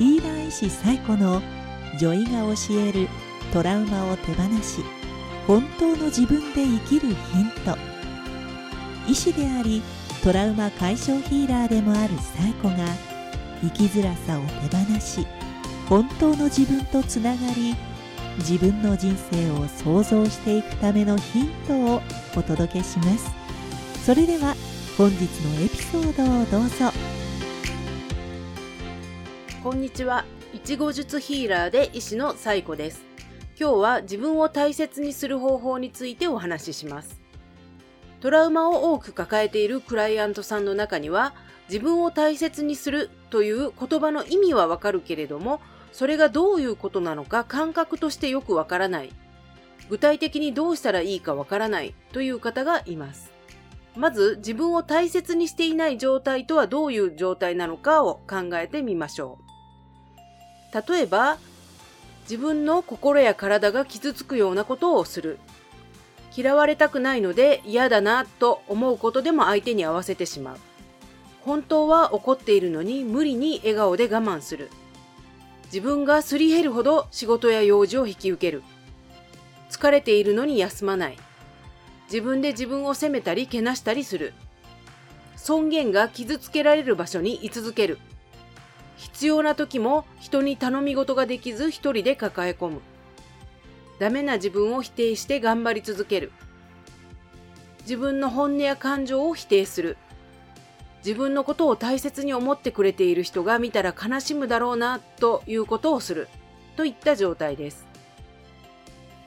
ヒーラー医師最古の女医が教えるトラウマを手放し本当の自分で生きるヒント。医師でありトラウマ解消ヒーラーでもある最古が生きづらさを手放し本当の自分とつながり自分の人生を創造していくためのヒントをお届けします。それでは本日のエピソードをどうぞ。こんにちは。いちご術ヒーラーで医師のサイコです。今日は自分を大切にする方法についてお話しします。トラウマを多く抱えているクライアントさんの中には、自分を大切にするという言葉の意味はわかるけれども、それがどういうことなのか感覚としてよくわからない。具体的にどうしたらいいかわからないという方がいます。まず自分を大切にしていない状態とはどういう状態なのかを考えてみましょう。例えば自分の心や体が傷つくようなことをする。嫌われたくないので嫌だなと思うことでも相手に合わせてしまう。本当は怒っているのに無理に笑顔で我慢する。自分がすり減るほど仕事や用事を引き受ける。疲れているのに休まない。自分で自分を責めたりけなしたりする。尊厳が傷つけられる場所に居続ける。必要な時も人に頼み事ができず一人で抱え込む。ダメな自分を否定して頑張り続ける。自分の本音や感情を否定する。自分のことを大切に思ってくれている人が見たら悲しむだろうなということをする。といった状態です。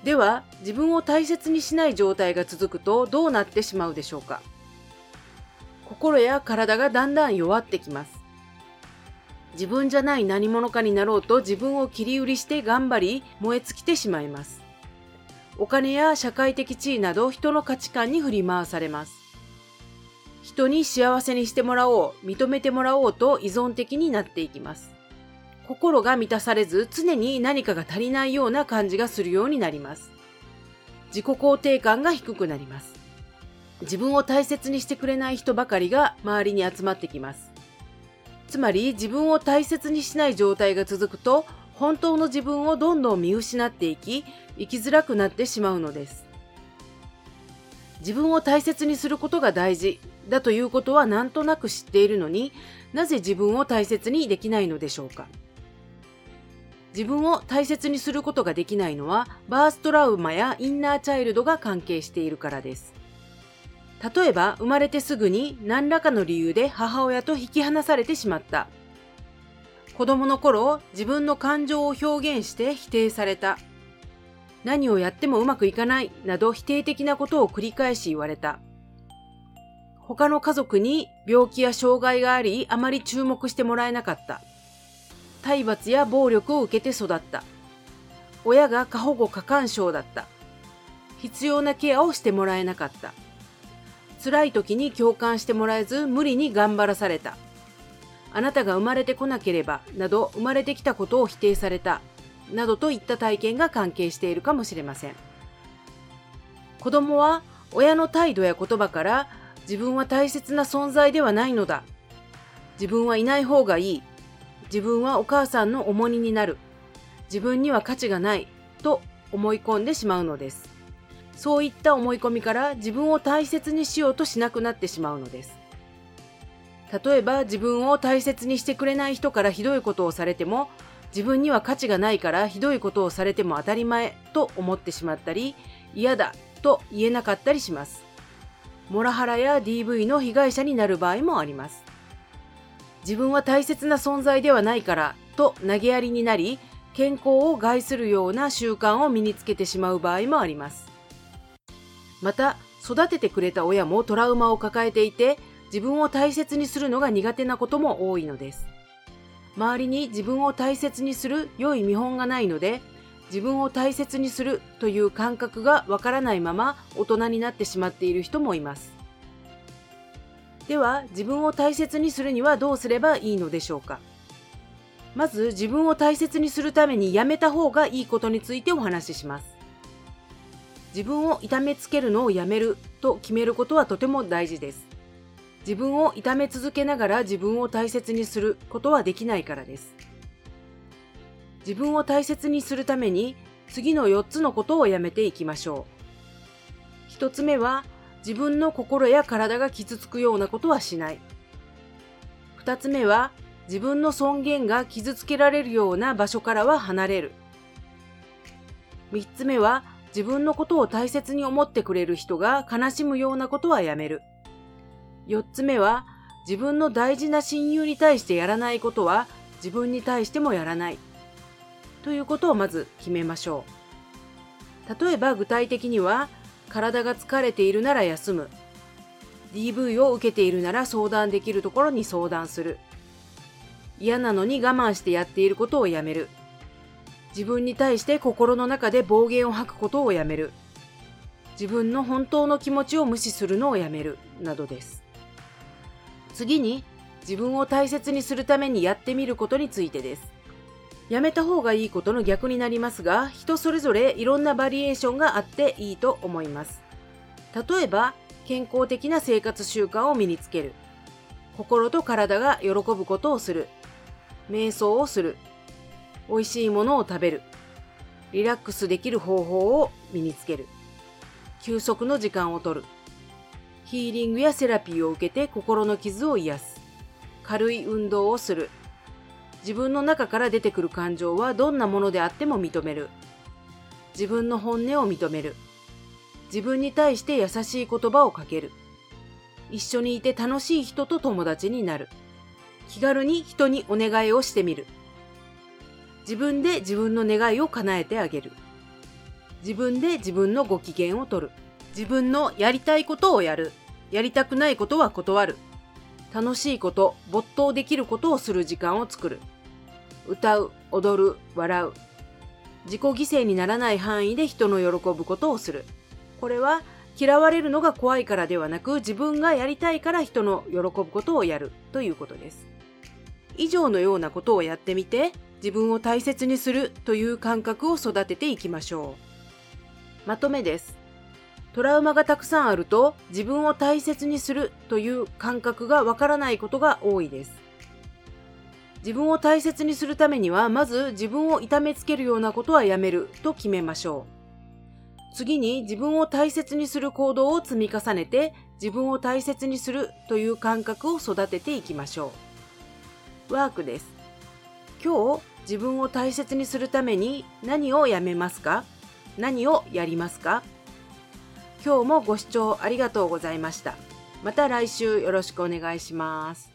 では、自分を大切にしない状態が続くとどうなってしまうでしょうか心や体がだんだん弱ってきます。自分じゃない何者かになろうと自分を切り売りして頑張り燃え尽きてしまいます。お金や社会的地位など人の価値観に振り回されます。人に幸せにしてもらおう、認めてもらおうと依存的になっていきます。心が満たされず常に何かが足りないような感じがするようになります。自己肯定感が低くなります。自分を大切にしてくれない人ばかりが周りに集まってきます。つまり自分を大切にしない状態が続くと本当の自分をどんどん見失っていき生きづらくなってしまうのです。自分を大切にすることが大事だということはなんとなく知っているのになぜ自分を大切にできないのでしょうか。自分を大切にすることができないのはバーストラウマやインナーチャイルドが関係しているからです。例えば生まれてすぐに何らかの理由で母親と引き離されてしまった。子供の頃自分の感情を表現して否定された。何をやってもうまくいかないなど否定的なことを繰り返し言われた。他の家族に病気や障害がありあまり注目してもらえなかった。体罰や暴力を受けて育った。親が過保護過干渉だった。必要なケアをしてもらえなかった。辛い時に共感してもらえず無理に頑張らされた。あなたが生まれてこなければなど生まれてきたことを否定されたなどといった体験が関係しているかもしれません。子供は親の態度や言葉から自分は大切な存在ではないのだ。自分はいない方がいい。自分はお母さんの重荷になる。自分には価値がないと思い込んでしまうのです。そういった思い込みから自分を大切にしようとしなくなってしまうのです。例えば自分を大切にしてくれない人からひどいことをされても自分には価値がないからひどいことをされても当たり前と思ってしまったり嫌だと言えなかったりします。モラハラや DV の被害者になる場合もあります。自分は大切な存在ではないからと投げやりになり健康を害するような習慣を身につけてしまう場合もあります。また育ててくれた親もトラウマを抱えていて自分を大切にするのが苦手なことも多いのです。周りに自分を大切にする良い見本がないので自分を大切にするという感覚がわからないまま大人になってしまっている人もいます。では自分を大切にするにはどうすればいいのでしょうか？まず自分を大切にするためにやめた方がいいことについてお話しします。自分を痛めつけるのをやめると決めることはとても大事です。自分を痛め続けながら自分を大切にすることはできないからです。自分を大切にするために次の4つのことをやめていきましょう。1つ目は自分の心や体が傷つくようなことはしない。2つ目は自分の尊厳が傷つけられるような場所からは離れる。3つ目は自分のことを大切に思ってくれる人が悲しむようなことはやめる。4つ目は自分の大事な親友に対してやらないことは自分に対してもやらない。ということをまず決めましょう。例えば具体的には体が疲れているなら休む。DV を受けているなら相談できるところに相談する。嫌なのに我慢してやっていることをやめる。自分に対して心の中で暴言を吐くことをやめる。自分の本当の気持ちを無視するのをやめる。などです。次に自分を大切にするためにやってみることについてです。やめた方がいいことの逆になりますが、人それぞれいろんなバリエーションがあっていいと思います。例えば、健康的な生活習慣を身につける。心と体が喜ぶことをする。瞑想をする。美味しいものを食べる。リラックスできる方法を身につける。休息の時間をとる。ヒーリングやセラピーを受けて心の傷を癒す。軽い運動をする。自分の中から出てくる感情はどんなものであっても認める。自分の本音を認める。自分に対して優しい言葉をかける。一緒にいて楽しい人と友達になる。気軽に人にお願いをしてみる。自分で自分の願いを叶えてあげる。自分で自分のご機嫌をとる。自分のやりたいことをやる。やりたくないことは断る。楽しいこと、没頭できることをする時間を作る。歌う、踊る、笑う。自己犠牲にならない範囲で人の喜ぶことをする。これは嫌われるのが怖いからではなく自分がやりたいから人の喜ぶことをやるということです。以上のようなことをやってみて自分を大切にするという感覚を育てていきましょう。まとめです。トラウマがたくさんあると自分を大切にするという感覚がわからないことが多いです。自分を大切にするためにはまず自分を痛めつけるようなことはやめると決めましょう。次に自分を大切にする行動を積み重ねて自分を大切にするという感覚を育てていきましょう。ワークです。今日自分を大切にするために何をやめますか？何をやりますか？今日もご視聴ありがとうございました。また来週よろしくお願いします。